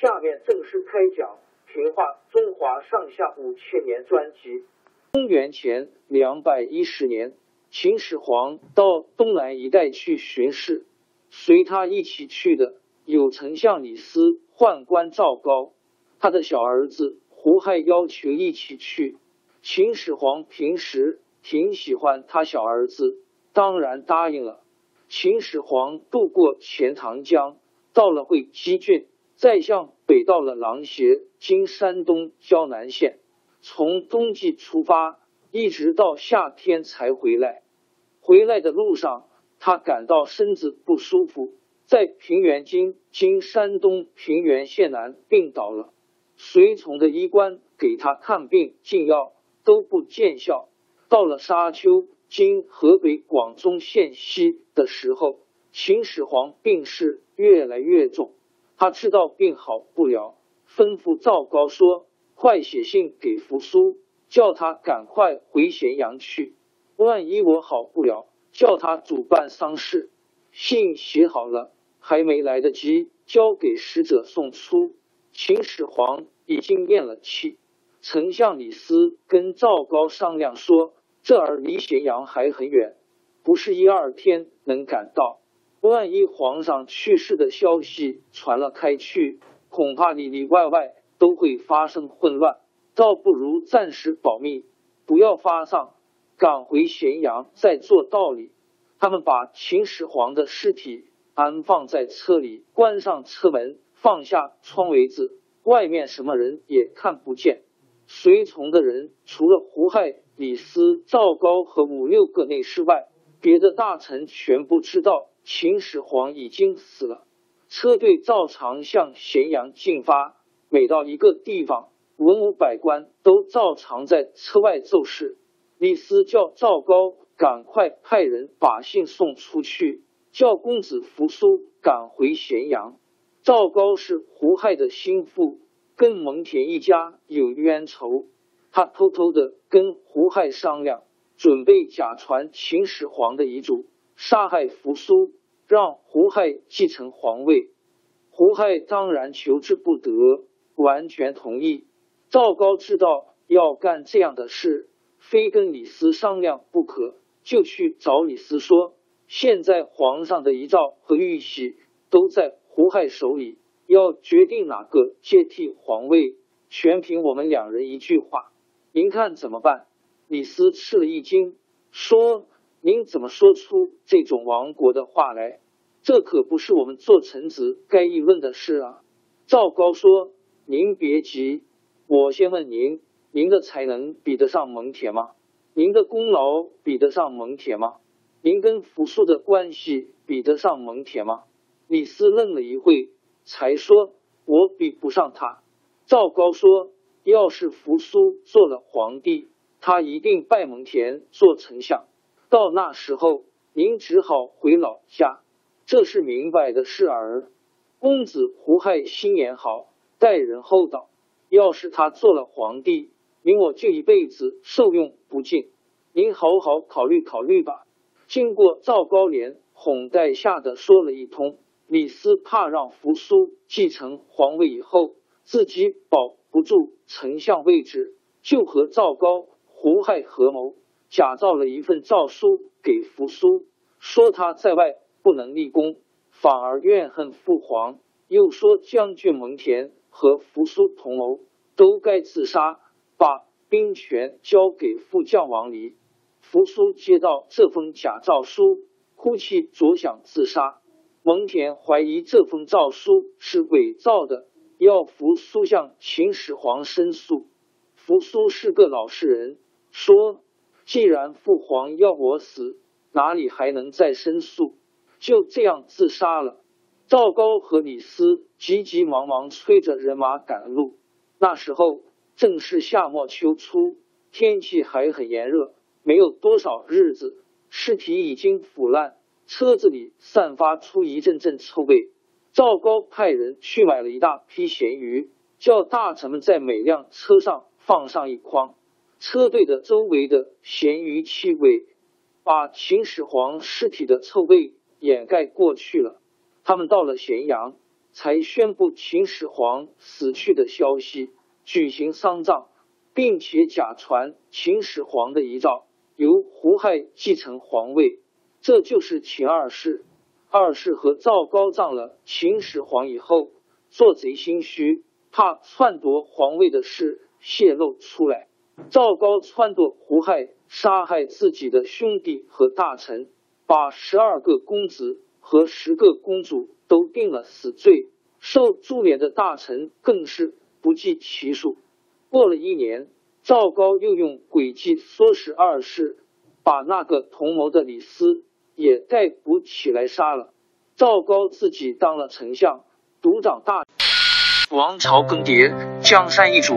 下面正式开讲《评话中华上下五千年》专辑。公元前两百一十年，秦始皇到东南一带去巡视，随他一起去的有丞相李斯、宦官赵高，他的小儿子胡亥要求一起去。秦始皇平时挺喜欢他小儿子，当然答应了。秦始皇渡过钱塘江，到了会稽郡，再向北到了琅邪（今山东胶南县）。从冬季出发，一直到夏天才回来。回来的路上，他感到身子不舒服，在平原津（今山东平原县南）病倒了。随从的医官给他看病进药，都不见效。到了沙丘。今河北广宗县西的时候，秦始皇病势越来越重，他知道病好不了，吩咐赵高说：“快写信给扶苏，叫他赶快回咸阳去。万一我好不了，叫他主办丧事。”信写好了，还没来得及交给使者送出，秦始皇已经咽了气。丞相李斯跟赵高商量说。这儿离咸阳还很远，不是一二天能赶到。万一皇上去世的消息传了开去，恐怕里里外外都会发生混乱。倒不如暂时保密，不要发丧，赶回咸阳再做道理。他们把秦始皇的尸体安放在车里，关上车门，放下窗围子，外面什么人也看不见。随从的人除了胡亥。李斯、赵高和五六个内侍外，别的大臣全部知道秦始皇已经死了。车队照常向咸阳进发。每到一个地方，文武百官都照常在车外奏事。李斯叫赵高赶快派人把信送出去，叫公子扶苏赶回咸阳。赵高是胡亥的心腹，跟蒙恬一家有冤仇。他偷偷的跟胡亥商量，准备假传秦始皇的遗嘱，杀害扶苏，让胡亥继承皇位。胡亥当然求之不得，完全同意。赵高知道要干这样的事，非跟李斯商量不可，就去找李斯说：现在皇上的遗诏和玉玺都在胡亥手里，要决定哪个接替皇位，全凭我们两人一句话。您看怎么办？李斯吃了一惊，说：“您怎么说出这种亡国的话来？这可不是我们做臣子该议论的事啊！”赵高说：“您别急，我先问您：您的才能比得上蒙恬吗？您的功劳比得上蒙恬吗？您跟扶苏的关系比得上蒙恬吗？”李斯愣了一会，才说：“我比不上他。”赵高说。要是扶苏做了皇帝，他一定拜蒙恬做丞相。到那时候，您只好回老家，这是明白的事儿。公子胡亥心眼好，待人厚道。要是他做了皇帝，您我就一辈子受用不尽。您好好考虑考虑吧。经过赵高连哄带下的说了一通，李斯怕让扶苏继承皇位以后自己保不住丞相位置，就和赵高、胡亥合谋，假造了一份诏书给扶苏，说他在外不能立功，反而怨恨父皇。又说将军蒙恬和扶苏同谋，都该自杀，把兵权交给副将王离。扶苏接到这封假诏书，哭泣着想自杀。蒙恬怀疑这封诏书是伪造的，要扶苏向秦始皇申诉。扶苏是个老实人，说既然父皇要我死，哪里还能再申诉？就这样自杀了。赵高和李斯急急忙忙催着人马赶路。那时候正是夏末秋初，天气还很炎热。没有多少日子，尸体已经腐烂，车子里散发出一阵阵臭味。赵高派人去买了一大批咸鱼，叫大臣们在每辆车上放上一筐，车队的周围的咸鱼气味把秦始皇尸体的臭味掩盖过去了。他们到了咸阳，才宣布秦始皇死去的消息，举行丧葬，并且假传秦始皇的遗诏，由胡亥继承皇位。这就是秦二世。二世和赵高葬了秦始皇以后，做贼心虚，怕篡夺皇位的事泄露出来。赵高撺掇胡亥杀害自己的兄弟和大臣，把十二个公子。和十个公主都定了死罪，受株连的大臣更是不计其数。过了一年，赵高又用诡计唆使二世，把那个同谋的李斯也逮捕起来杀了。赵高自己当了丞相，独掌大王朝更迭，江山易主，